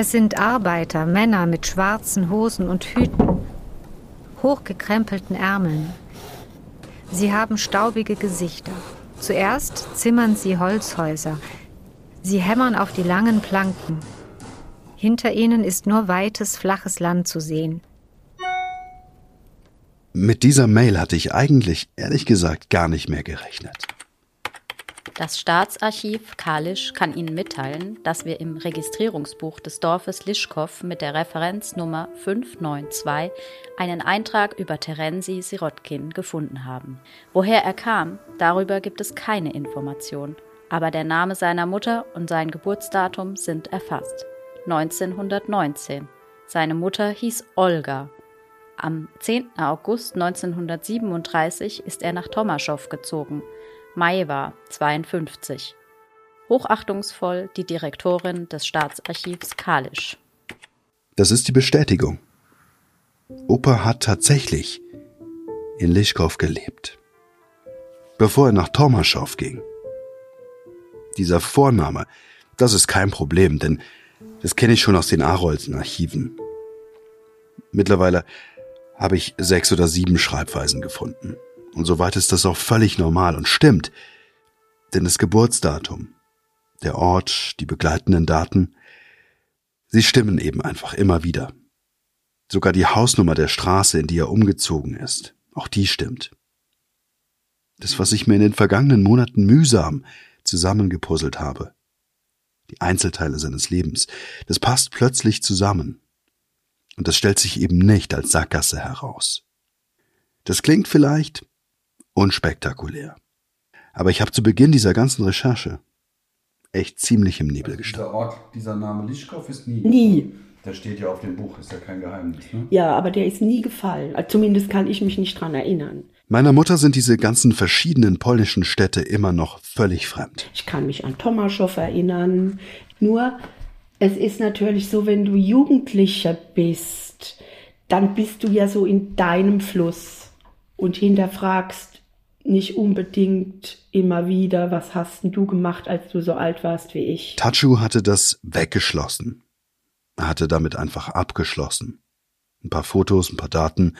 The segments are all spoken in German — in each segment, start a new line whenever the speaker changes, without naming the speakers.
Es sind Arbeiter, Männer mit schwarzen Hosen und Hüten, hochgekrempelten Ärmeln. Sie haben staubige Gesichter. Zuerst zimmern sie Holzhäuser. Sie hämmern auf die langen Planken. Hinter ihnen ist nur weites, flaches Land zu sehen.
Mit dieser Mail hatte ich eigentlich, ehrlich gesagt, gar nicht mehr gerechnet.
Das Staatsarchiv Kalisch kann Ihnen mitteilen, dass wir im Registrierungsbuch des Dorfes Lischkow mit der Referenznummer 592 einen Eintrag über Terenzi Sirotkin gefunden haben. Woher er kam, darüber gibt es keine Information, aber der Name seiner Mutter und sein Geburtsdatum sind erfasst. 1919. Seine Mutter hieß Olga. Am 10. August 1937 ist er nach Tomaschow gezogen. Mai war 52. Hochachtungsvoll die Direktorin des Staatsarchivs Kalisch.
Das ist die Bestätigung. Opa hat tatsächlich in Lischkow gelebt. Bevor er nach Tomaschow ging. Dieser Vorname, das ist kein Problem, denn das kenne ich schon aus den Arolsen Archiven. Mittlerweile habe ich sechs oder sieben Schreibweisen gefunden. Und soweit ist das auch völlig normal und stimmt. Denn das Geburtsdatum, der Ort, die begleitenden Daten, sie stimmen eben einfach immer wieder. Sogar die Hausnummer der Straße, in die er umgezogen ist, auch die stimmt. Das, was ich mir in den vergangenen Monaten mühsam zusammengepuzzelt habe, die Einzelteile seines Lebens. Das passt plötzlich zusammen. Und das stellt sich eben nicht als Sackgasse heraus. Das klingt vielleicht unspektakulär. Aber ich habe zu Beginn dieser ganzen Recherche echt ziemlich im Nebel
also
gestanden.
Dieser Ort, dieser Name Lischkow ist nie.
Nie.
Der steht ja auf dem Buch, ist ja kein Geheimnis. Ne?
Ja, aber der ist nie gefallen. Also zumindest kann ich mich nicht dran erinnern.
Meiner Mutter sind diese ganzen verschiedenen polnischen Städte immer noch völlig fremd.
Ich kann mich an Tomaschow erinnern. Nur, es ist natürlich so, wenn du Jugendlicher bist, dann bist du ja so in deinem Fluss und hinterfragst nicht unbedingt immer wieder, was hast denn du gemacht, als du so alt warst wie ich.
Tachu hatte das weggeschlossen. Er hatte damit einfach abgeschlossen. Ein paar Fotos, ein paar Daten.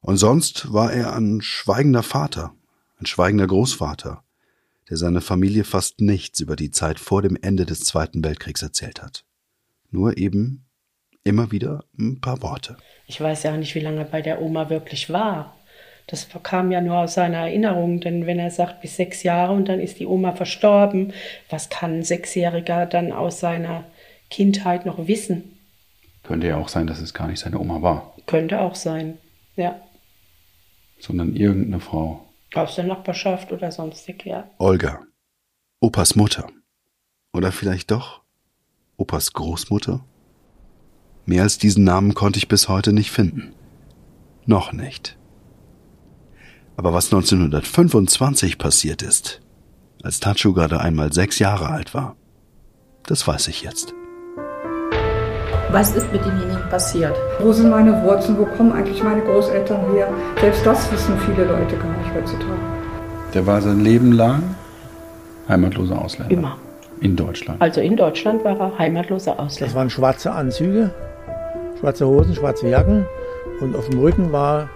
Und sonst war er ein schweigender Vater, ein schweigender Großvater, der seiner Familie fast nichts über die Zeit vor dem Ende des Zweiten Weltkriegs erzählt hat. Nur eben immer wieder ein paar Worte.
Ich weiß ja nicht, wie lange er bei der Oma wirklich war. Das kam ja nur aus seiner Erinnerung, denn wenn er sagt bis sechs Jahre und dann ist die Oma verstorben, was kann ein Sechsjähriger dann aus seiner Kindheit noch wissen?
Könnte ja auch sein, dass es gar nicht seine Oma war,
Könnte auch sein, ja.
sondern irgendeine Frau.
Aus der Nachbarschaft oder sonstig, ja.
Olga. Opas Mutter. Oder vielleicht doch Opas Großmutter? Mehr als diesen Namen konnte ich bis heute nicht finden. Noch nicht. Aber was 1925 passiert ist, als Tachu gerade einmal sechs Jahre alt war, das weiß ich jetzt.
Was ist mit demjenigen passiert?
Wo sind meine Wurzeln? Wo kommen eigentlich meine Großeltern her? Selbst das wissen viele Leute gar nicht heutzutage.
Der war sein Leben lang heimatloser Ausländer.
Immer.
In Deutschland.
Also in Deutschland war er heimatloser
Das
Ausländer.
waren schwarze Anzüge, schwarze Hosen, schwarze Jacken und auf dem Rücken war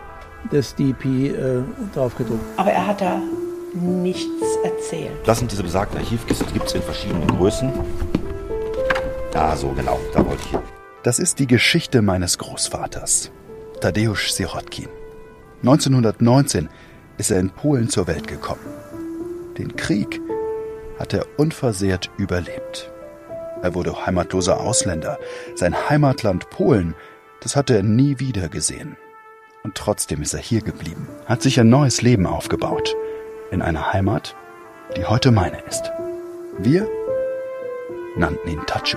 das DP äh, drauf gedruckt.
Aber er hat da nichts erzählt.
Das sind diese besagten Archivkisten, die gibt es in verschiedenen Größen. Da, so genau, da wollte ich hin.
Das ist die Geschichte meines Großvaters, Tadeusz Sirotkin. 1919 ist er in Polen zur Welt gekommen. Den Krieg hat er unversehrt überlebt. Er wurde heimatloser Ausländer. Sein Heimatland Polen, das hatte er nie wieder gesehen. Und trotzdem ist er hier geblieben, hat sich ein neues Leben aufgebaut. In einer Heimat, die heute meine ist. Wir nannten ihn Tachu.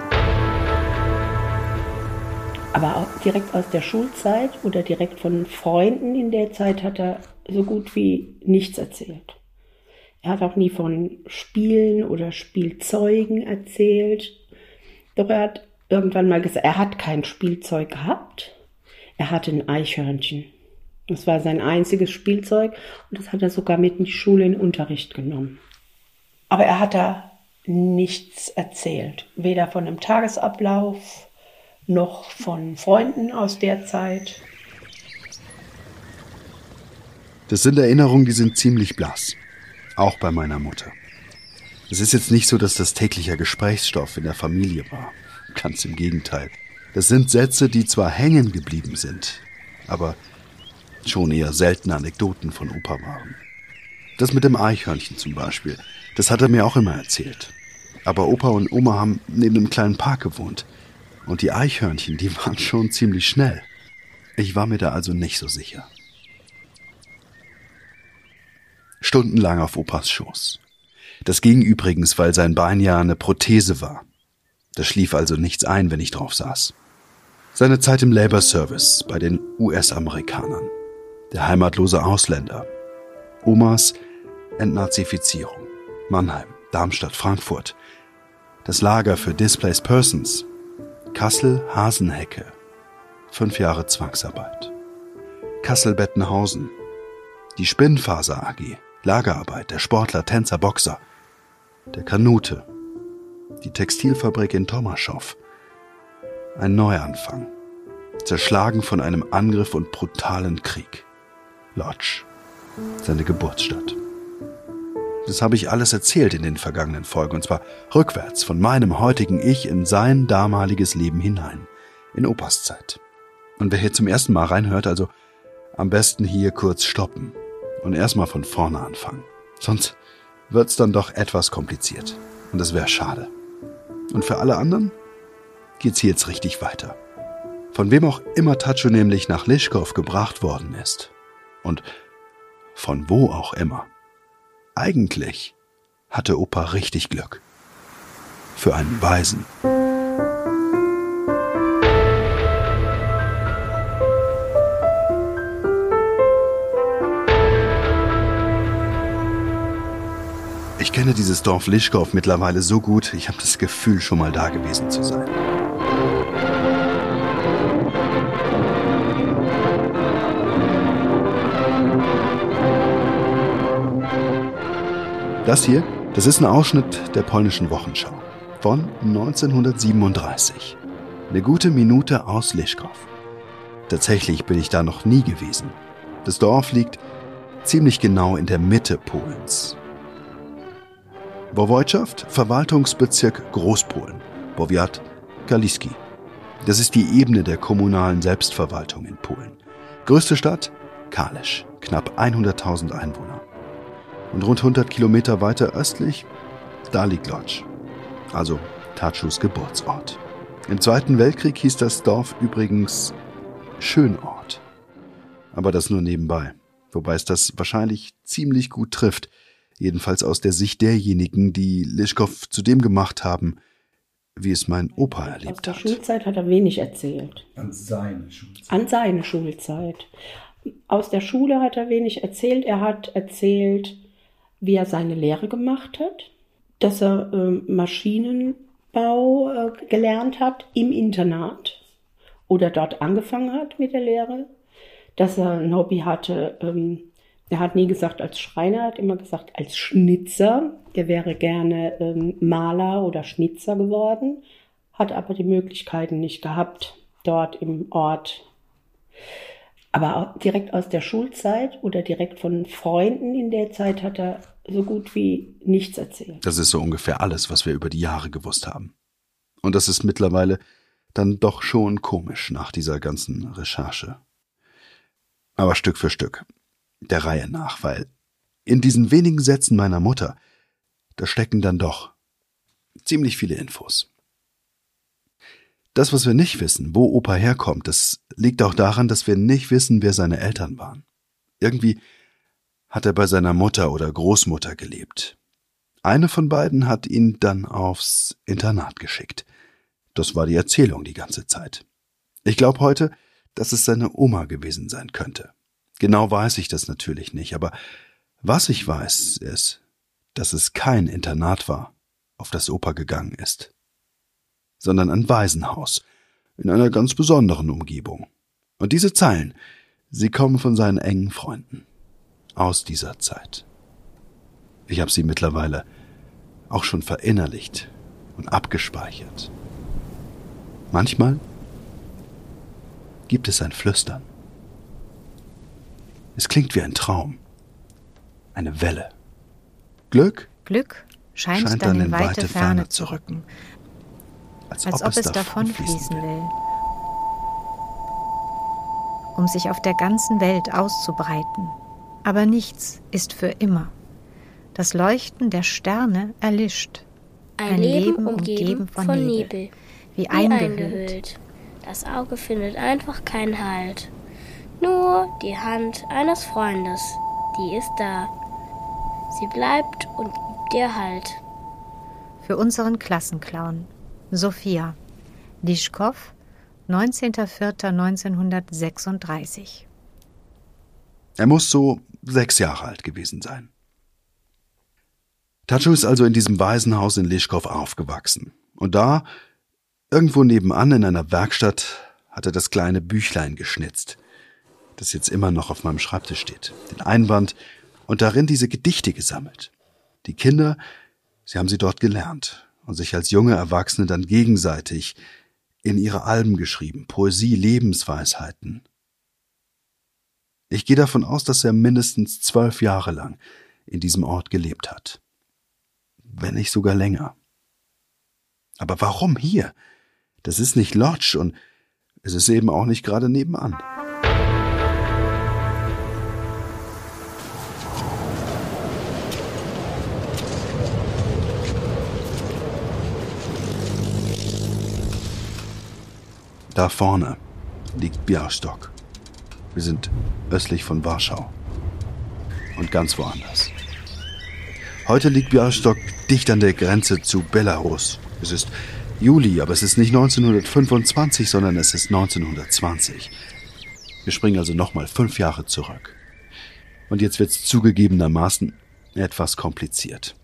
Aber auch direkt aus der Schulzeit oder direkt von Freunden in der Zeit hat er so gut wie nichts erzählt. Er hat auch nie von Spielen oder Spielzeugen erzählt. Doch er hat irgendwann mal gesagt, er hat kein Spielzeug gehabt. Er hatte ein Eichhörnchen. Das war sein einziges Spielzeug und das hat er sogar mit in die Schule in den Unterricht genommen. Aber er hat da nichts erzählt. Weder von einem Tagesablauf, noch von Freunden aus der Zeit.
Das sind Erinnerungen, die sind ziemlich blass. Auch bei meiner Mutter. Es ist jetzt nicht so, dass das täglicher Gesprächsstoff in der Familie war. Ganz im Gegenteil. Das sind Sätze, die zwar hängen geblieben sind, aber schon eher seltene Anekdoten von Opa waren. Das mit dem Eichhörnchen zum Beispiel, das hat er mir auch immer erzählt. Aber Opa und Oma haben neben einem kleinen Park gewohnt. Und die Eichhörnchen, die waren schon ziemlich schnell. Ich war mir da also nicht so sicher. Stundenlang auf Opas Schoß. Das ging übrigens, weil sein Bein ja eine Prothese war. Da schlief also nichts ein, wenn ich drauf saß. Seine Zeit im Labor Service bei den US-Amerikanern. Der heimatlose Ausländer. Omas Entnazifizierung. Mannheim, Darmstadt, Frankfurt. Das Lager für Displaced Persons. Kassel, Hasenhecke. Fünf Jahre Zwangsarbeit. Kassel-Bettenhausen. Die Spinnfaser AG. Lagerarbeit der Sportler, Tänzer, Boxer. Der Kanute. Die Textilfabrik in Tomaschow. Ein Neuanfang. Zerschlagen von einem Angriff und brutalen Krieg. Lodge. Seine Geburtsstadt. Das habe ich alles erzählt in den vergangenen Folgen, und zwar rückwärts von meinem heutigen Ich in sein damaliges Leben hinein, in Opas Zeit. Und wer hier zum ersten Mal reinhört, also am besten hier kurz stoppen und erstmal von vorne anfangen. Sonst wird's dann doch etwas kompliziert. Und das wäre schade. Und für alle anderen geht's hier jetzt richtig weiter. Von wem auch immer Tacho nämlich nach Lischkow gebracht worden ist. Und von wo auch immer. Eigentlich hatte Opa richtig Glück. Für einen Weisen. Ich kenne dieses Dorf Lischkow mittlerweile so gut, ich habe das Gefühl, schon mal da gewesen zu sein. Das hier, das ist ein Ausschnitt der polnischen Wochenschau von 1937. Eine gute Minute aus Lischkow. Tatsächlich bin ich da noch nie gewesen. Das Dorf liegt ziemlich genau in der Mitte Polens. Woiwodschaft, Verwaltungsbezirk Großpolen, Powiat Kaliski. Das ist die Ebene der kommunalen Selbstverwaltung in Polen. Größte Stadt? Kalisz, knapp 100.000 Einwohner. Und rund 100 Kilometer weiter östlich, da liegt Lodz, also Tatschus Geburtsort. Im Zweiten Weltkrieg hieß das Dorf übrigens Schönort. Aber das nur nebenbei, wobei es das wahrscheinlich ziemlich gut trifft, jedenfalls aus der Sicht derjenigen, die Lischkow zu dem gemacht haben, wie es mein Opa erlebt
Aus der
hat.
Schulzeit hat er wenig erzählt.
An seine Schulzeit.
An seine Schulzeit. Aus der Schule hat er wenig erzählt. Er hat erzählt, wie er seine Lehre gemacht hat, dass er ähm, Maschinenbau äh, gelernt hat im Internat oder dort angefangen hat mit der Lehre, dass er ein Hobby hatte. Ähm, er hat nie gesagt als Schreiner, er hat immer gesagt als Schnitzer. Er wäre gerne ähm, Maler oder Schnitzer geworden, hat aber die Möglichkeiten nicht gehabt, dort im Ort aber direkt aus der Schulzeit oder direkt von Freunden in der Zeit hat er so gut wie nichts erzählt.
Das ist so ungefähr alles, was wir über die Jahre gewusst haben. Und das ist mittlerweile dann doch schon komisch nach dieser ganzen Recherche. Aber Stück für Stück, der Reihe nach, weil in diesen wenigen Sätzen meiner Mutter, da stecken dann doch ziemlich viele Infos. Das, was wir nicht wissen, wo Opa herkommt, das liegt auch daran, dass wir nicht wissen, wer seine Eltern waren. Irgendwie hat er bei seiner Mutter oder Großmutter gelebt. Eine von beiden hat ihn dann aufs Internat geschickt. Das war die Erzählung die ganze Zeit. Ich glaube heute, dass es seine Oma gewesen sein könnte. Genau weiß ich das natürlich nicht, aber was ich weiß, ist, dass es kein Internat war, auf das Opa gegangen ist sondern ein Waisenhaus in einer ganz besonderen Umgebung. Und diese Zeilen, sie kommen von seinen engen Freunden aus dieser Zeit. Ich habe sie mittlerweile auch schon verinnerlicht und abgespeichert. Manchmal gibt es ein Flüstern. Es klingt wie ein Traum. Eine Welle. Glück
Glück scheint,
scheint
dann in weite Ferne zu rücken,
als,
als ob es davonfließen will, um sich auf der ganzen Welt auszubreiten. Aber nichts ist für immer. Das Leuchten der Sterne erlischt.
Ein, Leben umgeben von, Nebel,
wie
wie
eingehüllt.
eingehüllt. Das Auge findet einfach keinen Halt. Nur die Hand eines Freundes, die ist da. Sie bleibt und gibt dir Halt.
Für unseren Klassenclown. Sophia. Lischkow, 19.04.1936.
Er muss so sechs Jahre alt gewesen sein. Tatschu ist also in diesem Waisenhaus in Lischkow aufgewachsen. Und da, irgendwo nebenan in einer Werkstatt, hat er das kleine Büchlein geschnitzt, das jetzt immer noch auf meinem Schreibtisch steht. Den Einband und darin diese Gedichte gesammelt. Die Kinder, sie haben sie dort gelernt und sich als junge Erwachsene dann gegenseitig in ihre Alben geschrieben, Poesie, Lebensweisheiten. Ich gehe davon aus, dass er mindestens zwölf Jahre lang in diesem Ort gelebt hat. Wenn nicht sogar länger. Aber warum hier? Das ist nicht Lodge und es ist eben auch nicht gerade nebenan. Da vorne liegt Białystok. Wir sind östlich von Warschau. Und ganz woanders. Heute liegt Białystok dicht an der Grenze zu Belarus. Es ist Juli, aber es ist nicht 1925, sondern es ist 1920. Wir springen also nochmal fünf Jahre zurück. Und jetzt wird's zugegebenermaßen etwas kompliziert.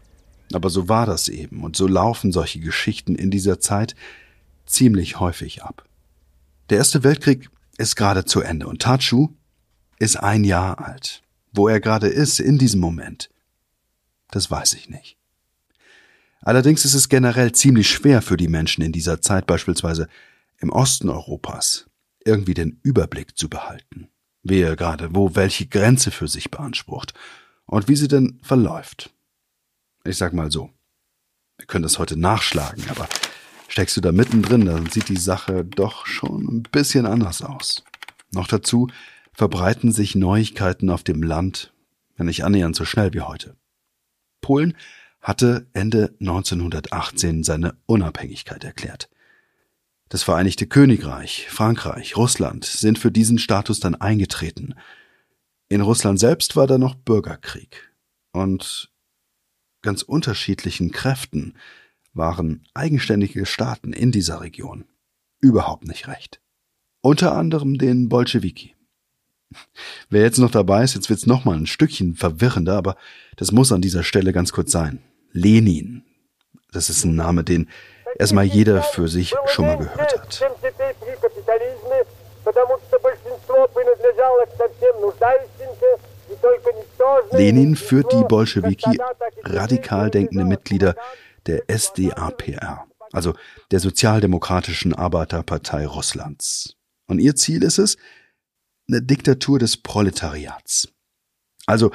Aber so war das eben und so laufen solche Geschichten in dieser Zeit ziemlich häufig ab. Der Erste Weltkrieg ist gerade zu Ende und Tatschu ist ein Jahr alt. Wo er gerade ist in diesem Moment, das weiß ich nicht. Allerdings ist es generell ziemlich schwer für die Menschen in dieser Zeit, beispielsweise im Osten Europas, irgendwie den Überblick zu behalten. Wer gerade wo welche Grenze für sich beansprucht und wie sie denn verläuft. Ich sag mal so. Wir können das heute nachschlagen, aber steckst du da mittendrin, dann sieht die Sache doch schon ein bisschen anders aus. Noch dazu verbreiten sich Neuigkeiten auf dem Land, wenn nicht annähernd so schnell wie heute. Polen hatte Ende 1918 seine Unabhängigkeit erklärt. Das Vereinigte Königreich, Frankreich, Russland sind für diesen Status dann eingetreten. In Russland selbst war da noch Bürgerkrieg. Und ganz unterschiedlichen Kräften waren eigenständige Staaten in dieser Region überhaupt nicht recht. Unter anderem den Bolschewiki. Wer jetzt noch dabei ist, jetzt wird's noch mal ein Stückchen verwirrender, aber das muss an dieser Stelle ganz kurz sein. Lenin. Das ist ein Name, den erstmal jeder für sich schon mal gehört hat. Lenin führt die Bolschewiki radikal denkende Mitglieder der SDAPR, also der Sozialdemokratischen Arbeiterpartei Russlands. Und ihr Ziel ist es, eine Diktatur des Proletariats. Also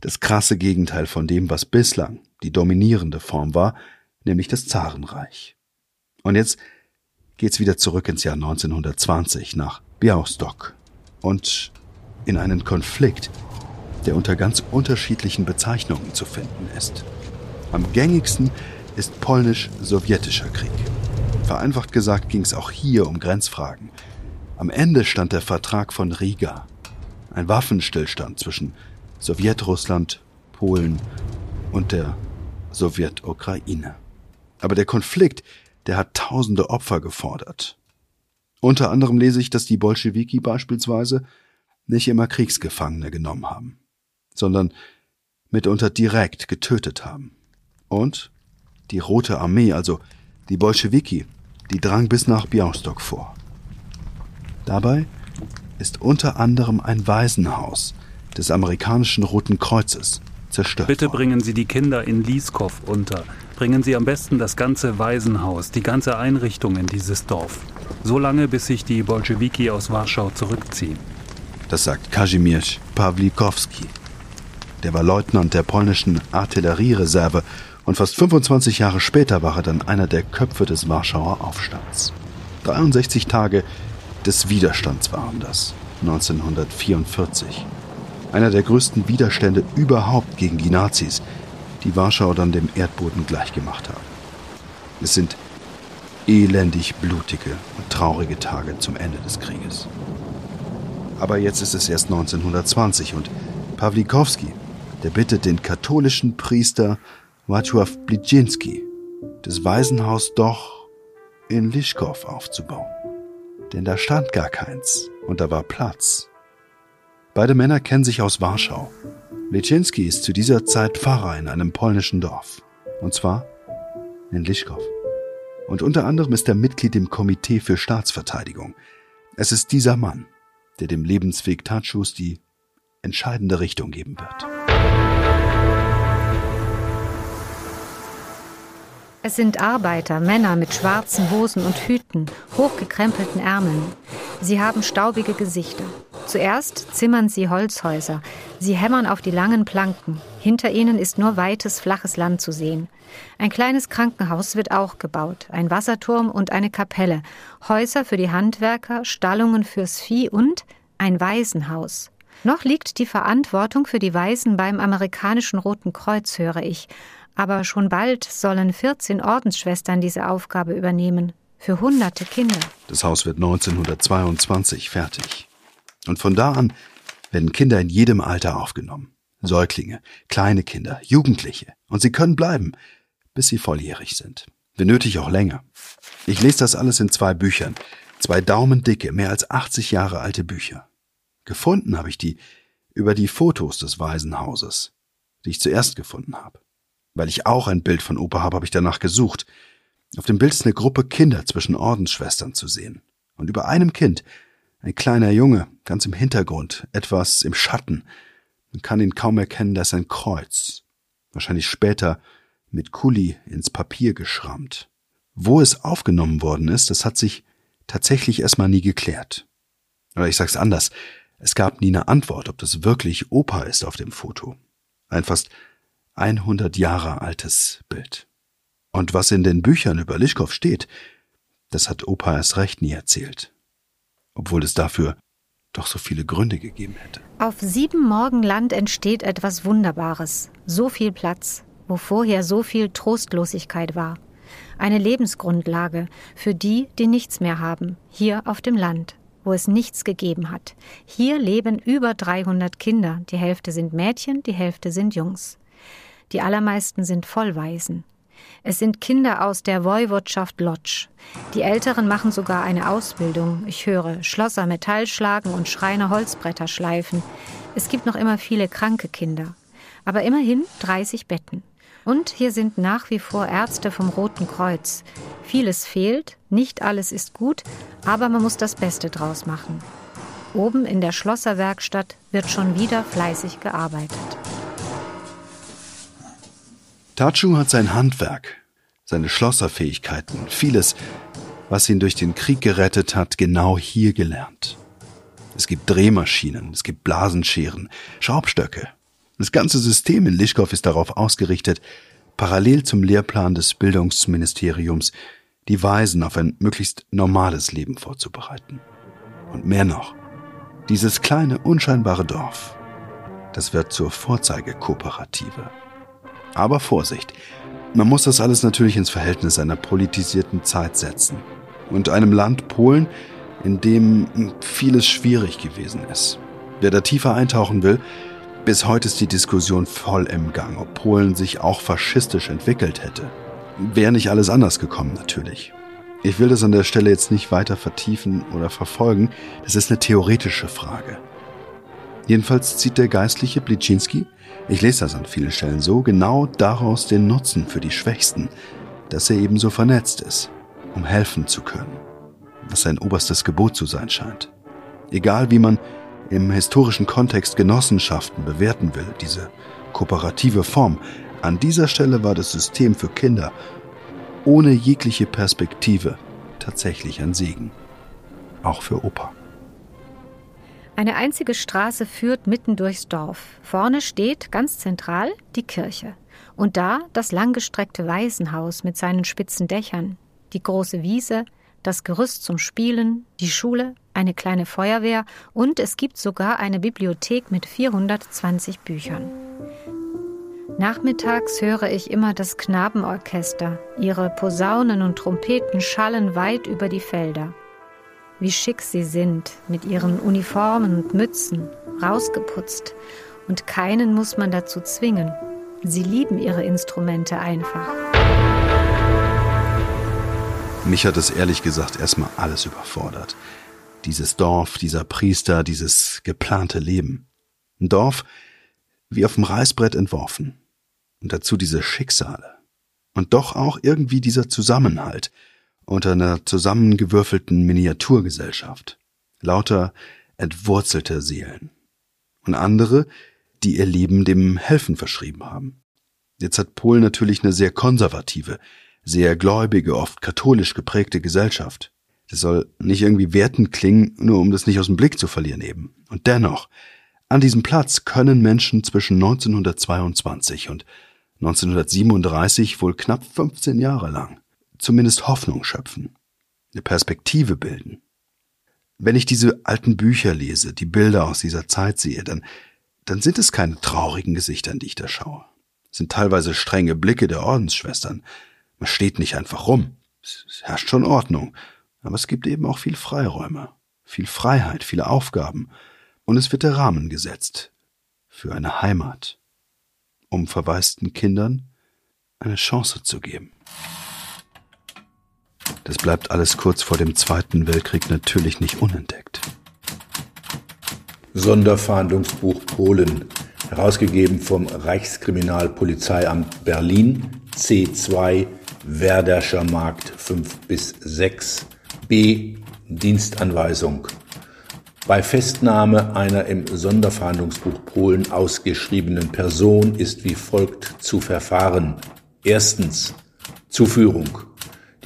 das krasse Gegenteil von dem, was bislang die dominierende Form war, nämlich das Zarenreich. Und jetzt geht's wieder zurück ins Jahr 1920 nach Białystok und in einen Konflikt, der unter ganz unterschiedlichen Bezeichnungen zu finden ist. Am gängigsten ist polnisch-sowjetischer Krieg. Vereinfacht gesagt ging es auch hier um Grenzfragen. Am Ende stand der Vertrag von Riga, ein Waffenstillstand zwischen Sowjetrussland, Polen und der Sowjetukraine. Aber der Konflikt, der hat tausende Opfer gefordert. Unter anderem lese ich, dass die Bolschewiki beispielsweise nicht immer Kriegsgefangene genommen haben, sondern mitunter direkt getötet haben. Und die Rote Armee, also die Bolschewiki, die drang bis nach Białystok vor. Dabei ist unter anderem ein Waisenhaus des amerikanischen Roten Kreuzes zerstört
Bitte
worden.
bringen Sie die Kinder in Lieskow unter. Bringen Sie am besten das ganze Waisenhaus, die ganze Einrichtung in dieses Dorf. So lange, bis sich die Bolschewiki aus Warschau zurückziehen.
Das sagt Kazimierz Pawlikowski. Der war Leutnant der polnischen Artilleriereserve und fast 25 Jahre später war er dann einer der Köpfe des Warschauer Aufstands. 63 Tage des Widerstands waren das, 1944. Einer der größten Widerstände überhaupt gegen die Nazis, die Warschau dann dem Erdboden gleichgemacht haben. Es sind elendig blutige und traurige Tage zum Ende des Krieges. Aber jetzt ist es erst 1920 und Pawlikowski, der bittet den katholischen Priester Wacław Blidzinski, das Waisenhaus doch in Lischkow aufzubauen. Denn da stand gar keins und da war Platz. Beide Männer kennen sich aus Warschau. Blidzinski ist zu dieser Zeit Pfarrer in einem polnischen Dorf. Und zwar in Lischkow. Und unter anderem ist er Mitglied im Komitee für Staatsverteidigung. Es ist dieser Mann, der dem Lebensweg Tatschus die entscheidende Richtung geben wird.
Es sind Arbeiter, Männer mit schwarzen Hosen und Hüten, hochgekrempelten Ärmeln. Sie haben staubige Gesichter. Zuerst zimmern sie Holzhäuser. Sie hämmern auf die langen Planken. Hinter ihnen ist nur weites, flaches Land zu sehen. Ein kleines Krankenhaus wird auch gebaut, ein Wasserturm und eine Kapelle, Häuser für die Handwerker, Stallungen fürs Vieh und ein Waisenhaus. Noch liegt die Verantwortung für die Waisen beim amerikanischen Roten Kreuz, höre ich. Aber schon bald sollen 14 Ordensschwestern diese Aufgabe übernehmen. Für hunderte Kinder.
Das Haus wird 1922 fertig. Und von da an werden Kinder in jedem Alter aufgenommen. Säuglinge, kleine Kinder, Jugendliche. Und sie können bleiben, bis sie volljährig sind. Wenn nötig auch länger. Ich lese das alles in zwei Büchern. Zwei daumendicke, mehr als 80 Jahre alte Bücher. Gefunden habe ich die über die Fotos des Waisenhauses, die ich zuerst gefunden habe. Weil ich auch ein Bild von Opa habe, habe ich danach gesucht. Auf dem Bild ist eine Gruppe Kinder zwischen Ordensschwestern zu sehen. Und über einem Kind, ein kleiner Junge, ganz im Hintergrund, etwas im Schatten. Man kann ihn kaum erkennen, da ist ein Kreuz. Wahrscheinlich später mit Kuli ins Papier geschrammt. Wo es aufgenommen worden ist, das hat sich tatsächlich erstmal nie geklärt. Oder ich sag's anders, es gab nie eine Antwort, ob das wirklich Opa ist auf dem Foto. Ein fast 100 Jahre altes Bild. Und was in den Büchern über Lischkow steht, das hat Opa erst recht nie erzählt. Obwohl es dafür doch so viele Gründe gegeben hätte.
Auf sieben Morgenland entsteht etwas Wunderbares. So viel Platz, wo vorher so viel Trostlosigkeit war. Eine Lebensgrundlage für die, die nichts mehr haben, hier auf dem Land, wo es nichts gegeben hat. Hier leben über 300 Kinder, die Hälfte sind Mädchen, die Hälfte sind Jungs. Die allermeisten sind Vollwaisen. Es sind Kinder aus der Woiwodschaft Lodz. Die Älteren machen sogar eine Ausbildung. Ich höre Schlosser Metall schlagen und Schreiner Holzbretter schleifen. Es gibt noch immer viele kranke Kinder. Aber immerhin 30 Betten. Und hier sind nach wie vor Ärzte vom Roten Kreuz. Vieles fehlt, nicht alles ist gut, aber man muss das Beste draus machen. Oben in der Schlosserwerkstatt wird schon wieder fleißig gearbeitet.
Tachu hat sein Handwerk, seine Schlosserfähigkeiten, vieles, was ihn durch den Krieg gerettet hat, genau hier gelernt. Es gibt Drehmaschinen, es gibt Blasenscheren, Schraubstöcke. Das ganze System in Lischkow ist darauf ausgerichtet, parallel zum Lehrplan des Bildungsministeriums die Weisen auf ein möglichst normales Leben vorzubereiten. Und mehr noch, dieses kleine, unscheinbare Dorf, das wird zur Vorzeigekooperative. Aber Vorsicht, man muss das alles natürlich ins Verhältnis einer politisierten Zeit setzen. Und einem Land Polen, in dem vieles schwierig gewesen ist. Wer da tiefer eintauchen will, bis heute ist die Diskussion voll im Gang, ob Polen sich auch faschistisch entwickelt hätte. Wäre nicht alles anders gekommen, natürlich. Ich will das an der Stelle jetzt nicht weiter vertiefen oder verfolgen, das ist eine theoretische Frage. Jedenfalls zieht der geistliche Blitschinski, ich lese das an vielen Stellen so, genau daraus den Nutzen für die Schwächsten, dass er ebenso vernetzt ist, um helfen zu können, was sein oberstes Gebot zu sein scheint. Egal wie man im historischen Kontext Genossenschaften bewerten will, diese kooperative Form. An dieser Stelle war das System für Kinder ohne jegliche Perspektive tatsächlich ein Segen. Auch für Opa.
Eine einzige Straße führt mitten durchs Dorf. Vorne steht, ganz zentral, die Kirche. Und da das langgestreckte Waisenhaus mit seinen spitzen Dächern, die große Wiese, das Gerüst zum Spielen, die Schule, eine kleine Feuerwehr und es gibt sogar eine Bibliothek mit 420 Büchern. Nachmittags höre ich immer das Knabenorchester. Ihre Posaunen und Trompeten schallen weit über die Felder. Wie schick sie sind, mit ihren Uniformen und Mützen, rausgeputzt. Und keinen muss man dazu zwingen. Sie lieben ihre Instrumente einfach.
Mich hat es ehrlich gesagt erstmal alles überfordert. Dieses Dorf, dieser Priester, dieses geplante Leben. Ein Dorf wie auf dem Reißbrett entworfen. Und dazu diese Schicksale. Und doch auch irgendwie dieser Zusammenhalt unter einer zusammengewürfelten Miniaturgesellschaft. Lauter entwurzelte Seelen. Und andere, die ihr Leben dem Helfen verschrieben haben. Jetzt hat Polen natürlich eine sehr konservative, sehr gläubige, oft katholisch geprägte Gesellschaft. Das soll nicht irgendwie wertend klingen, nur um das nicht aus dem Blick zu verlieren eben. Und dennoch, an diesem Platz können Menschen zwischen 1922 und 1937 wohl knapp 15 Jahre lang zumindest Hoffnung schöpfen, eine Perspektive bilden. Wenn ich diese alten Bücher lese, die Bilder aus dieser Zeit sehe, dann, dann sind es keine traurigen Gesichter, in die ich da schaue. Es sind teilweise strenge Blicke der Ordensschwestern. Man steht nicht einfach rum. Es herrscht schon Ordnung. Aber es gibt eben auch viel Freiräume, viel Freiheit, viele Aufgaben. Und es wird der Rahmen gesetzt für eine Heimat, um verwaisten Kindern eine Chance zu geben. Das bleibt alles kurz vor dem Zweiten Weltkrieg natürlich nicht unentdeckt.
Sonderfahndungsbuch Polen, herausgegeben vom Reichskriminalpolizeiamt Berlin, C2, Werderscher Markt 5 bis 6, B, Dienstanweisung. Bei Festnahme einer im Sonderfahndungsbuch Polen ausgeschriebenen Person ist wie folgt zu verfahren. Erstens Zuführung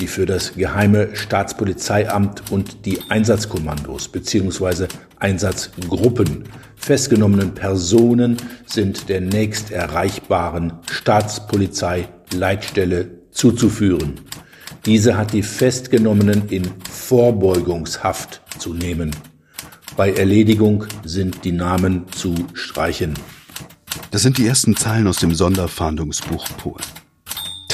die für das Geheime Staatspolizeiamt und die Einsatzkommandos bzw. Einsatzgruppen festgenommenen Personen sind der nächst erreichbaren Staatspolizeileitstelle zuzuführen. Diese hat die Festgenommenen in Vorbeugungshaft zu nehmen. Bei Erledigung sind die Namen zu streichen.
Das sind die ersten Zeilen aus dem Sonderfahndungsbuch Polen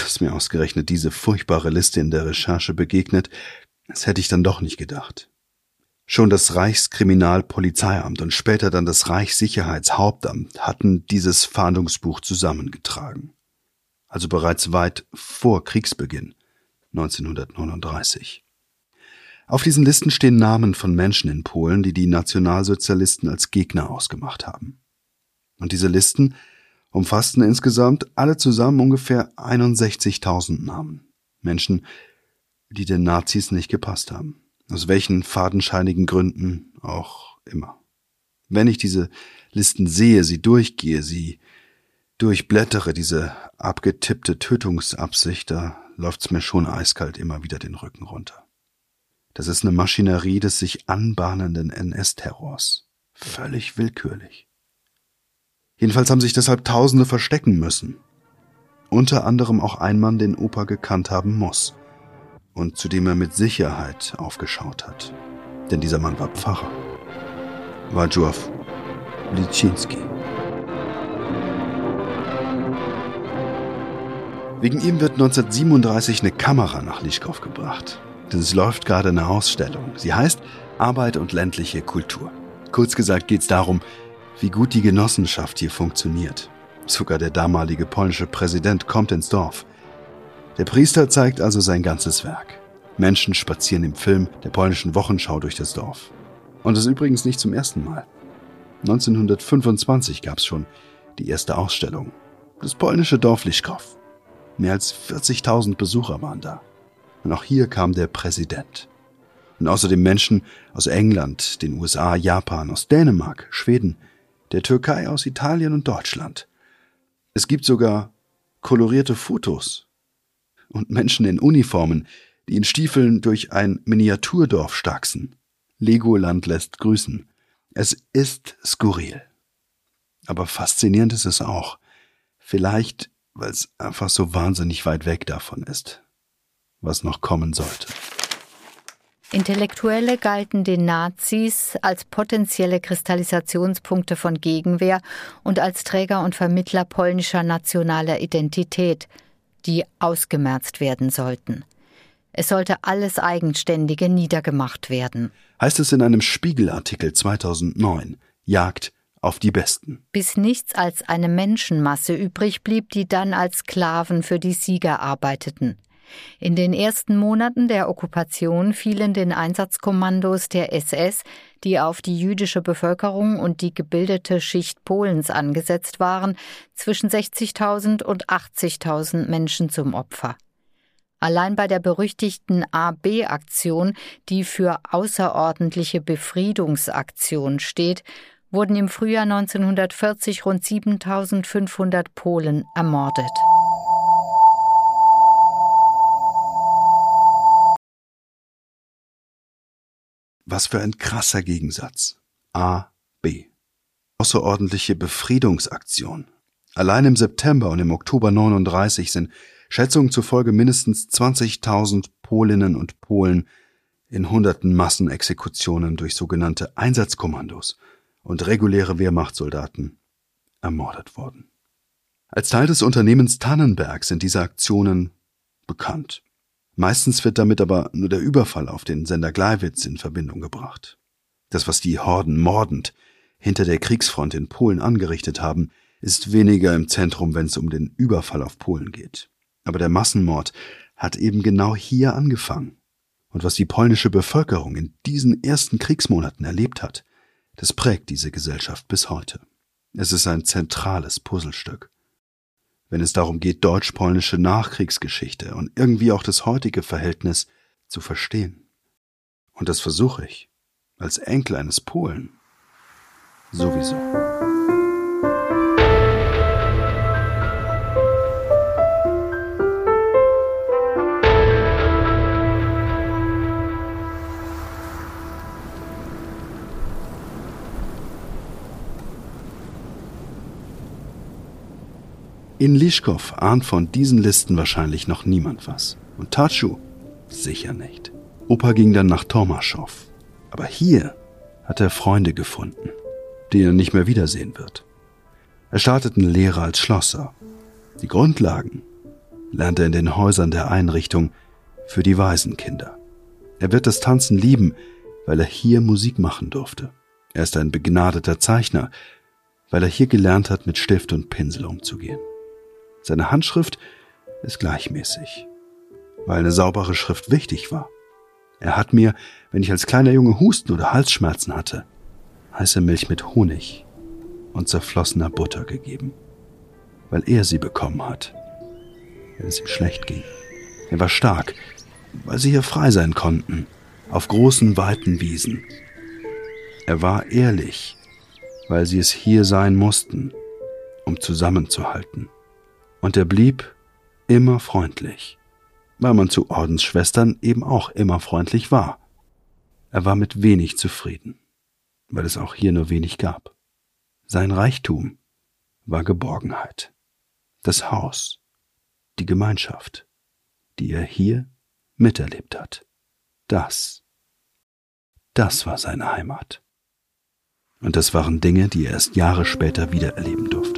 dass mir ausgerechnet diese furchtbare Liste in der Recherche begegnet, das hätte ich dann doch nicht gedacht. Schon das Reichskriminalpolizeiamt und später dann das Reichssicherheitshauptamt hatten dieses Fahndungsbuch zusammengetragen. Also bereits weit vor Kriegsbeginn 1939. Auf diesen Listen stehen Namen von Menschen in Polen, die die Nationalsozialisten als Gegner ausgemacht haben. Und diese Listen umfassten insgesamt alle zusammen ungefähr 61.000 Namen. Menschen, die den Nazis nicht gepasst haben. Aus welchen fadenscheinigen Gründen auch immer. Wenn ich diese Listen sehe, sie durchgehe, sie durchblättere, diese abgetippte Tötungsabsicht, da läuft's mir schon eiskalt immer wieder den Rücken runter. Das ist eine Maschinerie des sich anbahnenden NS-Terrors. Völlig willkürlich. Jedenfalls haben sich deshalb Tausende verstecken müssen. Unter anderem auch ein Mann, den Opa gekannt haben muss und zu dem er mit Sicherheit aufgeschaut hat. Denn dieser Mann war Pfarrer. Wajów Liczynski. Wegen ihm wird 1937 eine Kamera nach Lischkow gebracht. Denn es läuft gerade eine Ausstellung. Sie heißt Arbeit und ländliche Kultur. Kurz gesagt geht es darum, wie gut die Genossenschaft hier funktioniert. Sogar der damalige polnische Präsident kommt ins Dorf. Der Priester zeigt also sein ganzes Werk. Menschen spazieren im Film der polnischen Wochenschau durch das Dorf. Und das übrigens nicht zum ersten Mal. 1925 gab es schon die erste Ausstellung. Das polnische Dorf Lischkow. Mehr als 40.000 Besucher waren da. Und auch hier kam der Präsident. Und außerdem Menschen aus England, den USA, Japan, aus Dänemark, Schweden, der Türkei aus Italien und Deutschland. Es gibt sogar kolorierte Fotos und Menschen in Uniformen, die in Stiefeln durch ein Miniaturdorf stachsen. Legoland lässt grüßen. Es ist skurril. Aber faszinierend ist es auch. Vielleicht, weil es einfach so wahnsinnig weit weg davon ist, was noch kommen sollte.
Intellektuelle galten den Nazis als potenzielle Kristallisationspunkte von Gegenwehr und als Träger und Vermittler polnischer nationaler Identität, die ausgemerzt werden sollten. Es sollte alles Eigenständige niedergemacht werden.
Heißt es in einem Spiegelartikel 2009, Jagd auf die Besten.
Bis nichts als eine Menschenmasse übrig blieb, die dann als Sklaven für die Sieger arbeiteten. In den ersten Monaten der Okkupation fielen den Einsatzkommandos der SS, die auf die jüdische Bevölkerung und die gebildete Schicht Polens angesetzt waren, zwischen 60.000 und 80.000 Menschen zum Opfer. Allein bei der berüchtigten AB-Aktion, die für außerordentliche Befriedungsaktion steht, wurden im Frühjahr 1940 rund 7500 Polen ermordet.
Was für ein krasser Gegensatz. A, B. Außerordentliche Befriedungsaktion. Allein im September und im Oktober 39 sind Schätzungen zufolge mindestens 20.000 Polinnen und Polen in hunderten Massenexekutionen durch sogenannte Einsatzkommandos und reguläre Wehrmachtssoldaten ermordet worden. Als Teil des Unternehmens Tannenberg sind diese Aktionen bekannt. Meistens wird damit aber nur der Überfall auf den Sender Gleiwitz in Verbindung gebracht. Das, was die Horden mordend hinter der Kriegsfront in Polen angerichtet haben, ist weniger im Zentrum, wenn es um den Überfall auf Polen geht. Aber der Massenmord hat eben genau hier angefangen. Und was die polnische Bevölkerung in diesen ersten Kriegsmonaten erlebt hat, das prägt diese Gesellschaft bis heute. Es ist ein zentrales Puzzlestück wenn es darum geht, deutsch-polnische Nachkriegsgeschichte und irgendwie auch das heutige Verhältnis zu verstehen. Und das versuche ich, als Enkel eines Polen, sowieso. In Lischkow ahnt von diesen Listen wahrscheinlich noch niemand was. Und Tatschu sicher nicht. Opa ging dann nach Tomaschow. Aber hier hat er Freunde gefunden, die er nicht mehr wiedersehen wird. Er startet eine Lehre als Schlosser. Die Grundlagen lernt er in den Häusern der Einrichtung für die Waisenkinder. Er wird das Tanzen lieben, weil er hier Musik machen durfte. Er ist ein begnadeter Zeichner, weil er hier gelernt hat, mit Stift und Pinsel umzugehen. Seine Handschrift ist gleichmäßig, weil eine saubere Schrift wichtig war. Er hat mir, wenn ich als kleiner Junge Husten oder Halsschmerzen hatte, heiße Milch mit Honig und zerflossener Butter gegeben, weil er sie bekommen hat, wenn es ihm schlecht ging. Er war stark, weil sie hier frei sein konnten, auf großen, weiten Wiesen. Er war ehrlich, weil sie es hier sein mussten, um zusammenzuhalten und er blieb immer freundlich, weil man zu Ordensschwestern eben auch immer freundlich war. Er war mit wenig zufrieden, weil es auch hier nur wenig gab. Sein Reichtum war Geborgenheit, das Haus, die Gemeinschaft, die er hier miterlebt hat. Das, das war seine Heimat. Und das waren Dinge, die er erst Jahre später wiedererleben durfte.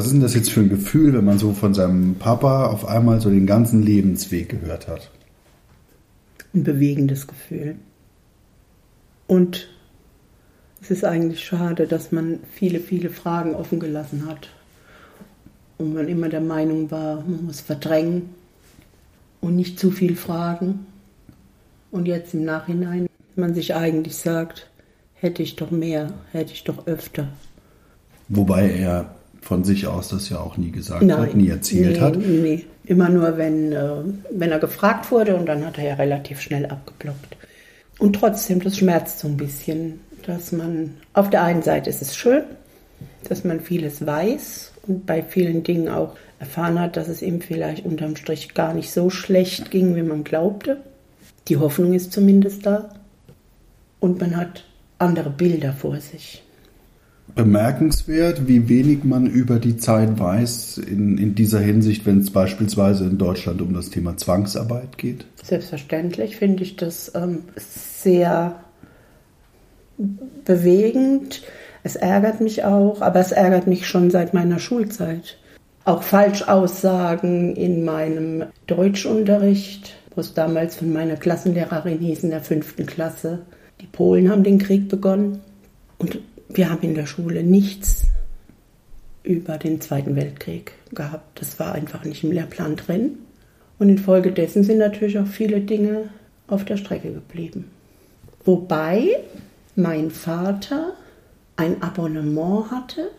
Was ist denn das jetzt für ein Gefühl, wenn man so von seinem Papa auf einmal so den ganzen Lebensweg gehört hat?
Ein bewegendes Gefühl. Und es ist eigentlich schade, dass man viele, viele Fragen offen gelassen hat. Und man immer der Meinung war, man muss verdrängen und nicht zu viel fragen. Und jetzt im Nachhinein, man sich eigentlich sagt, hätte ich doch mehr, hätte ich doch öfter.
Wobei er von sich aus das ja auch nie gesagt Nein, hat, nie erzählt
nee,
hat.
Nee, immer nur, wenn, äh, wenn er gefragt wurde und dann hat er ja relativ schnell abgeblockt. Und trotzdem, das schmerzt so ein bisschen, dass man, auf der einen Seite ist es schön, dass man vieles weiß und bei vielen Dingen auch erfahren hat, dass es ihm vielleicht unterm Strich gar nicht so schlecht ging, wie man glaubte. Die Hoffnung ist zumindest da. Und man hat andere Bilder vor sich
bemerkenswert, wie wenig man über die Zeit weiß in, in dieser Hinsicht, wenn es beispielsweise in Deutschland um das Thema Zwangsarbeit geht?
Selbstverständlich finde ich das ähm, sehr bewegend. Es ärgert mich auch, aber es ärgert mich schon seit meiner Schulzeit. Auch Falschaussagen in meinem Deutschunterricht, wo es damals von meiner Klassenlehrerin hieß in der fünften Klasse. Die Polen haben den Krieg begonnen. Und wir haben in der Schule nichts über den Zweiten Weltkrieg gehabt. Das war einfach nicht im Lehrplan drin. Und infolgedessen sind natürlich auch viele Dinge auf der Strecke geblieben. Wobei mein Vater ein Abonnement hatte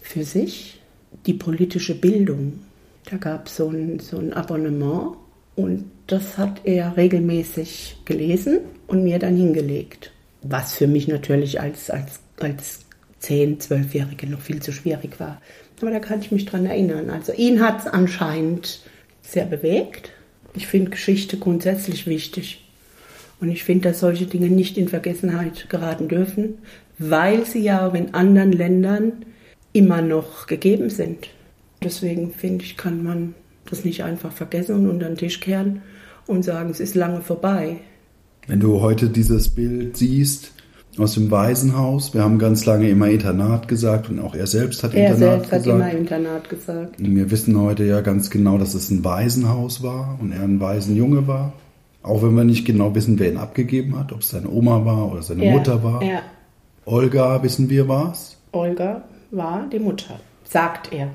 für sich, die politische Bildung. Da gab es so ein, so ein Abonnement und das hat er regelmäßig gelesen und mir dann hingelegt. Was für mich natürlich als, als als 10-, 12-Jährige noch viel zu schwierig war. Aber da kann ich mich dran erinnern. Also ihn hat es anscheinend sehr bewegt. Ich finde Geschichte grundsätzlich wichtig. Und ich finde, dass solche Dinge nicht in Vergessenheit geraten dürfen, weil sie ja auch in anderen Ländern immer noch gegeben sind. Deswegen finde ich, kann man das nicht einfach vergessen und unter den Tisch kehren und sagen, es ist lange vorbei.
Wenn du heute dieses Bild siehst, aus dem Waisenhaus. Wir haben ganz lange immer Internat gesagt und auch er selbst hat
er
Internat
selbst gesagt. Er selbst hat immer Internat gesagt.
Und wir wissen heute ja ganz genau, dass es ein Waisenhaus war und er ein Waisenjunge war. Auch wenn wir nicht genau wissen, wer ihn abgegeben hat, ob es seine Oma war oder seine ja, Mutter war. Ja. Olga, wissen wir, war es?
Olga war die Mutter, sagt er.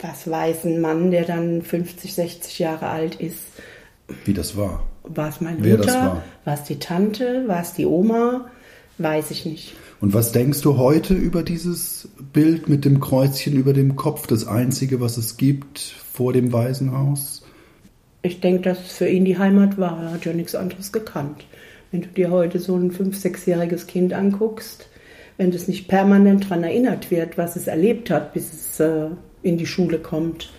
Was weiß ein Mann, der dann 50, 60 Jahre alt ist?
Wie das war.
War es meine Wer Mutter? War es die Tante? War es die Oma? Weiß ich nicht.
Und was denkst du heute über dieses Bild mit dem Kreuzchen über dem Kopf, das einzige, was es gibt vor dem Waisenhaus?
Ich denke, dass es für ihn die Heimat war. Er hat ja nichts anderes gekannt. Wenn du dir heute so ein fünf-, sechsjähriges Kind anguckst, wenn das nicht permanent daran erinnert wird, was es erlebt hat, bis es äh, in die Schule kommt,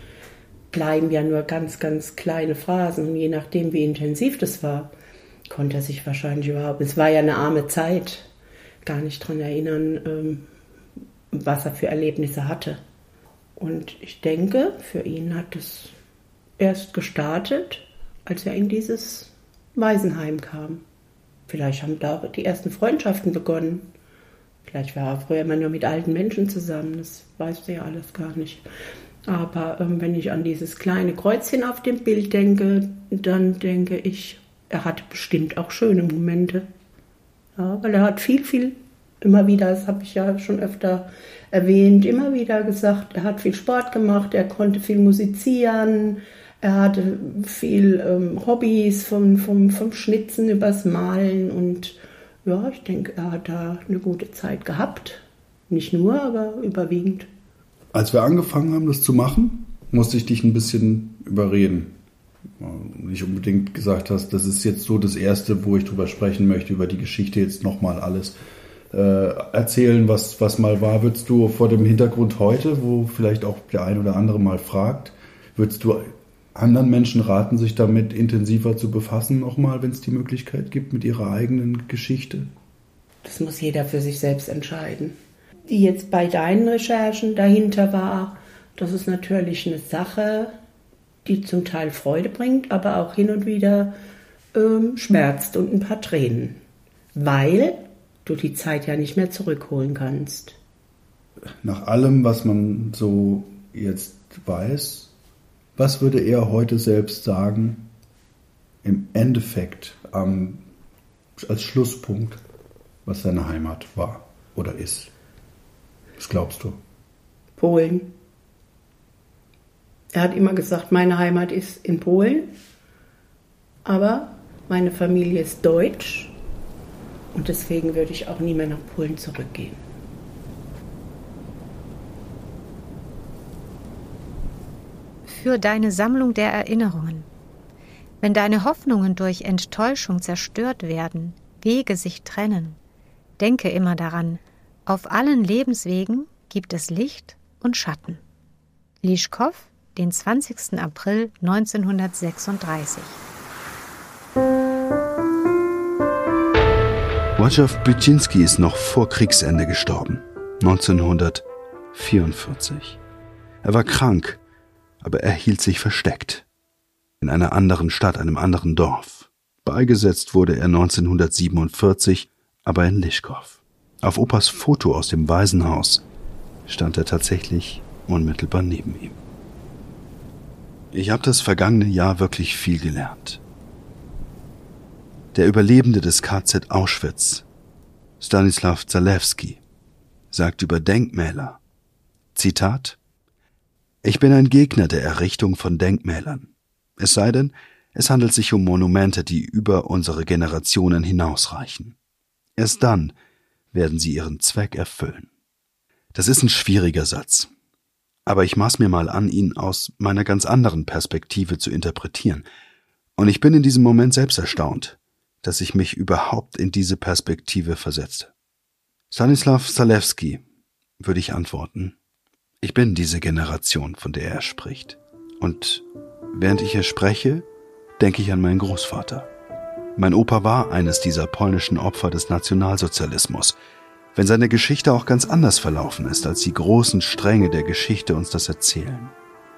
bleiben ja nur ganz, ganz kleine Phrasen. Und je nachdem, wie intensiv das war, konnte er sich wahrscheinlich überhaupt, es war ja eine arme Zeit, gar nicht daran erinnern, ähm, was er für Erlebnisse hatte. Und ich denke, für ihn hat es erst gestartet, als er in dieses Waisenheim kam. Vielleicht haben da die ersten Freundschaften begonnen. Vielleicht war er früher immer nur mit alten Menschen zusammen, das weißt du ja alles gar nicht. Aber ähm, wenn ich an dieses kleine Kreuzchen auf dem Bild denke, dann denke ich, er hatte bestimmt auch schöne Momente. Ja, weil er hat viel, viel, immer wieder, das habe ich ja schon öfter erwähnt, immer wieder gesagt, er hat viel Sport gemacht, er konnte viel musizieren, er hatte viel ähm, Hobbys vom, vom, vom Schnitzen übers Malen und ja, ich denke, er hat da eine gute Zeit gehabt. Nicht nur, aber überwiegend.
Als wir angefangen haben, das zu machen, musste ich dich ein bisschen überreden nicht unbedingt gesagt hast, das ist jetzt so das Erste, wo ich drüber sprechen möchte, über die Geschichte jetzt nochmal alles äh, erzählen, was, was mal war. Würdest du vor dem Hintergrund heute, wo vielleicht auch der ein oder andere mal fragt, würdest du anderen Menschen raten, sich damit intensiver zu befassen, nochmal, wenn es die Möglichkeit gibt, mit ihrer eigenen Geschichte?
Das muss jeder für sich selbst entscheiden. Die jetzt bei deinen Recherchen dahinter war, das ist natürlich eine Sache, die zum Teil Freude bringt, aber auch hin und wieder ähm, schmerzt und ein paar Tränen, weil du die Zeit ja nicht mehr zurückholen kannst.
Nach allem, was man so jetzt weiß, was würde er heute selbst sagen, im Endeffekt ähm, als Schlusspunkt, was seine Heimat war oder ist? Was glaubst du?
Polen. Er hat immer gesagt, meine Heimat ist in Polen, aber meine Familie ist deutsch Und deswegen würde ich auch nie mehr nach Polen zurückgehen.
Für deine Sammlung der Erinnerungen. Wenn deine Hoffnungen durch Enttäuschung zerstört werden, Wege sich trennen, denke immer daran, auf allen Lebenswegen gibt es Licht und Schatten. Lischkow, den 20. April 1936.
Wojciech Bycinski ist noch vor Kriegsende gestorben, 1944. Er war krank, aber er hielt sich versteckt. In einer anderen Stadt, einem anderen Dorf. Beigesetzt wurde er 1947, aber in Lischkow. Auf Opas Foto aus dem Waisenhaus stand er tatsächlich unmittelbar neben ihm. Ich habe das vergangene Jahr wirklich viel gelernt. Der Überlebende des KZ Auschwitz, Stanislav Zalewski, sagt über Denkmäler, Zitat, Ich bin ein Gegner der Errichtung von Denkmälern. Es sei denn, es handelt sich um Monumente, die über unsere Generationen hinausreichen. Erst dann werden sie ihren Zweck erfüllen. Das ist ein schwieriger Satz. Aber ich maß mir mal an, ihn aus meiner ganz anderen Perspektive zu interpretieren. Und ich bin in diesem Moment selbst erstaunt, dass ich mich überhaupt in diese Perspektive versetzte. Stanislav Zalewski, würde ich antworten. Ich bin diese Generation, von der er spricht. Und während ich hier spreche, denke ich an meinen Großvater. Mein Opa war eines dieser polnischen Opfer des Nationalsozialismus, wenn seine Geschichte auch ganz anders verlaufen ist, als die großen Stränge der Geschichte uns das erzählen.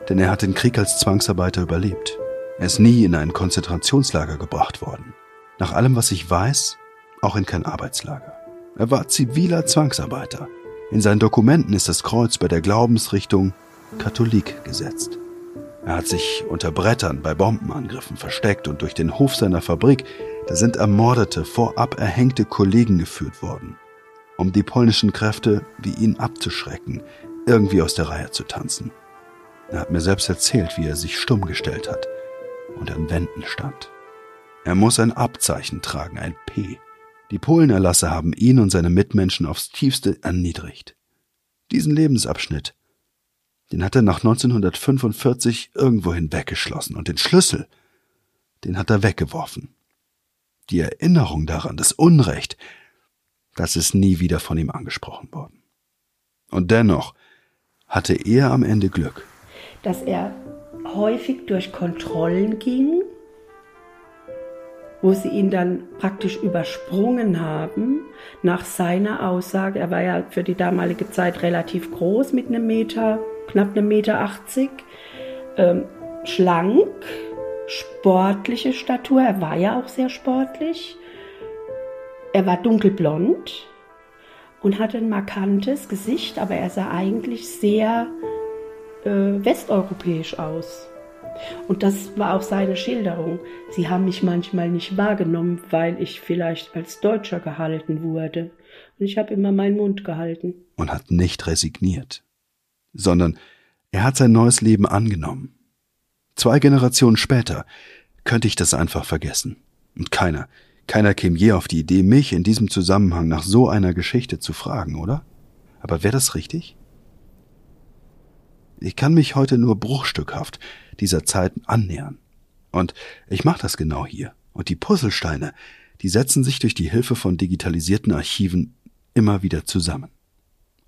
Denn er hat den Krieg als Zwangsarbeiter überlebt. Er ist nie in ein Konzentrationslager gebracht worden. Nach allem, was ich weiß, auch in kein Arbeitslager. Er war ziviler Zwangsarbeiter. In seinen Dokumenten ist das Kreuz bei der Glaubensrichtung Katholik gesetzt. Er hat sich unter Brettern bei Bombenangriffen versteckt und durch den Hof seiner Fabrik, da sind ermordete, vorab erhängte Kollegen geführt worden, um die polnischen Kräfte wie ihn abzuschrecken, irgendwie aus der Reihe zu tanzen. Er hat mir selbst erzählt, wie er sich stumm gestellt hat und an Wänden stand. Er muss ein Abzeichen tragen, ein P. Die Polenerlasse haben ihn und seine Mitmenschen aufs tiefste erniedrigt. Diesen Lebensabschnitt, den hat er nach 1945 irgendwohin weggeschlossen und den Schlüssel, den hat er weggeworfen. Die Erinnerung daran, das Unrecht, das ist nie wieder von ihm angesprochen worden. Und dennoch hatte er am Ende Glück.
Dass er häufig durch Kontrollen ging wo sie ihn dann praktisch übersprungen haben, nach seiner Aussage. Er war ja für die damalige Zeit relativ groß mit einem Meter, knapp einem Meter 80, ähm, schlank, sportliche Statur. Er war ja auch sehr sportlich. Er war dunkelblond und hatte ein markantes Gesicht, aber er sah eigentlich sehr äh, westeuropäisch aus. Und das war auch seine Schilderung. Sie haben mich manchmal nicht wahrgenommen, weil ich vielleicht als Deutscher gehalten wurde. Und ich habe immer meinen Mund gehalten.
Und hat nicht resigniert, sondern er hat sein neues Leben angenommen. Zwei Generationen später könnte ich das einfach vergessen. Und keiner, keiner käme je auf die Idee, mich in diesem Zusammenhang nach so einer Geschichte zu fragen, oder? Aber wäre das richtig? Ich kann mich heute nur bruchstückhaft dieser Zeiten annähern. Und ich mache das genau hier. Und die Puzzlesteine, die setzen sich durch die Hilfe von digitalisierten Archiven immer wieder zusammen.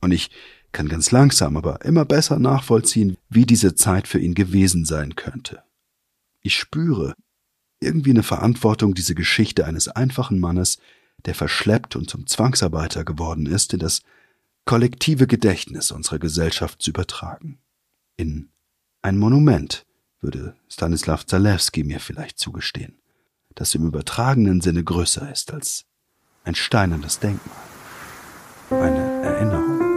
Und ich kann ganz langsam, aber immer besser nachvollziehen, wie diese Zeit für ihn gewesen sein könnte. Ich spüre irgendwie eine Verantwortung, diese Geschichte eines einfachen Mannes, der verschleppt und zum Zwangsarbeiter geworden ist, in das kollektive Gedächtnis unserer Gesellschaft zu übertragen. In ein Monument, würde Stanislav Zalewski mir vielleicht zugestehen, das im übertragenen Sinne größer ist als ein steinernes Denkmal, eine Erinnerung.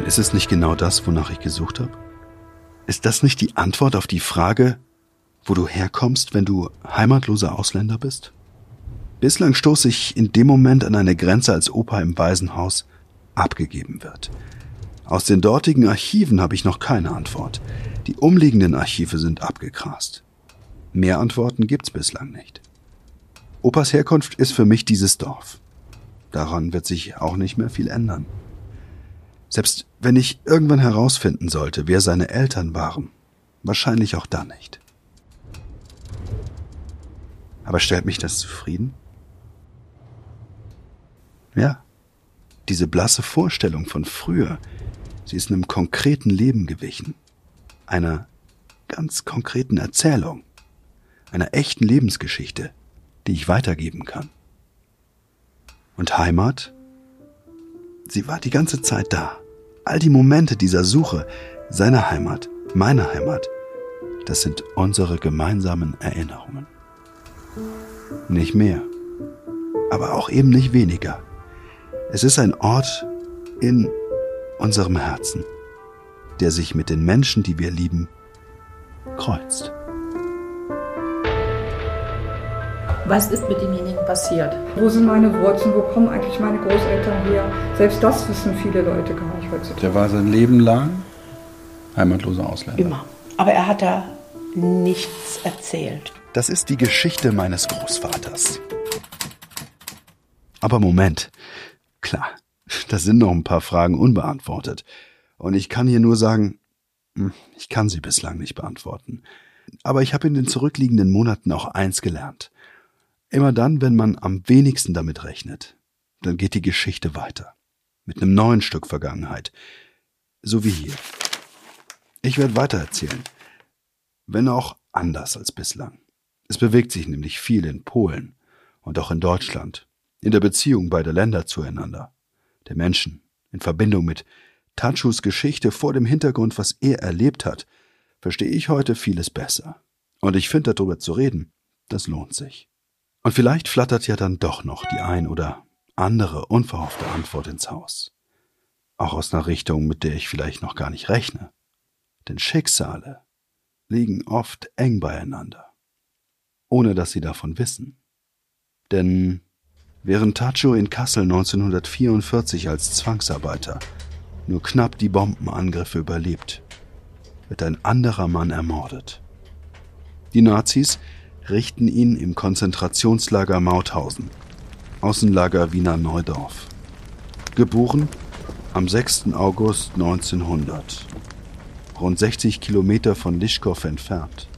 Und ist es nicht genau das, wonach ich gesucht habe? Ist das nicht die Antwort auf die Frage, wo du herkommst, wenn du heimatloser Ausländer bist? Bislang stoße ich in dem Moment an eine Grenze als Opa im Waisenhaus, abgegeben wird. Aus den dortigen Archiven habe ich noch keine Antwort. Die umliegenden Archive sind abgegrast. Mehr Antworten gibt's bislang nicht. Opas Herkunft ist für mich dieses Dorf. Daran wird sich auch nicht mehr viel ändern. Selbst wenn ich irgendwann herausfinden sollte, wer seine Eltern waren, wahrscheinlich auch dann nicht. Aber stellt mich das zufrieden? Ja, diese blasse Vorstellung von früher, sie ist einem konkreten Leben gewichen, einer ganz konkreten Erzählung, einer echten Lebensgeschichte, die ich weitergeben kann. Und Heimat? Sie war die ganze Zeit da. All die Momente dieser Suche, seiner Heimat, meiner Heimat, das sind unsere gemeinsamen Erinnerungen. Nicht mehr, aber auch eben nicht weniger. Es ist ein Ort in unserem Herzen, der sich mit den Menschen, die wir lieben, kreuzt.
Was ist mit demjenigen passiert?
Wo sind meine Wurzeln? Wo kommen eigentlich meine Großeltern her? Selbst das wissen viele Leute gar nicht heutzutage.
Der war sein Leben lang heimatloser Ausländer.
Immer. Aber er hat da nichts erzählt.
Das ist die Geschichte meines Großvaters. Aber Moment. Klar, da sind noch ein paar Fragen unbeantwortet. Und ich kann hier nur sagen, hm, ich kann sie bislang nicht beantworten. Aber ich habe in den zurückliegenden Monaten auch eins gelernt. Immer dann, wenn man am wenigsten damit rechnet, dann geht die Geschichte weiter. Mit einem neuen Stück Vergangenheit. So wie hier. Ich werde weitererzählen. Wenn auch anders als bislang. Es bewegt sich nämlich viel in Polen und auch in Deutschland, in der Beziehung beider Länder zueinander, der Menschen, in Verbindung mit Tatschus Geschichte vor dem Hintergrund, was er erlebt hat, verstehe ich heute vieles besser. Und ich finde, darüber zu reden, das lohnt sich. Und vielleicht flattert ja dann doch noch die ein oder andere unverhoffte Antwort ins Haus. Auch aus einer Richtung, mit der ich vielleicht noch gar nicht rechne. Denn Schicksale liegen oft eng beieinander, ohne dass sie davon wissen. Denn während Tacho in Kassel 1944 als Zwangsarbeiter nur knapp die Bombenangriffe überlebt, wird ein anderer Mann ermordet. Die Nazis richten ihn im Konzentrationslager Mauthausen, Außenlager Wiener Neudorf. Geboren am 6. August 1900, rund 60 Kilometer von Lischkow entfernt.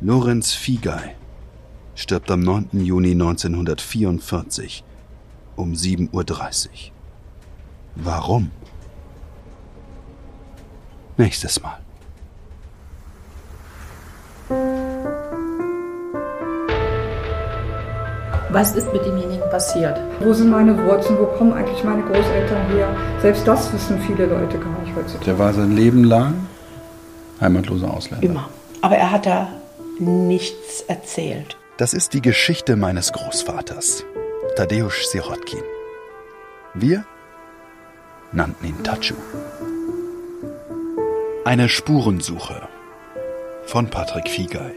Lorenz Fiegei stirbt am 9. Juni 1944 um 7.30 Uhr. Warum? Nächstes Mal.
Was ist mit demjenigen passiert?
Wo sind meine Wurzeln? Wo kommen eigentlich meine Großeltern her? Selbst das wissen viele Leute gar nicht heutzutage.
Der war sein Leben lang heimatloser Ausländer.
Immer. Aber er hat da nichts erzählt.
Das ist die Geschichte meines Großvaters, Tadeusz Sirotkin. Wir nannten ihn Tachu. Eine Spurensuche von Patrick Fiegei.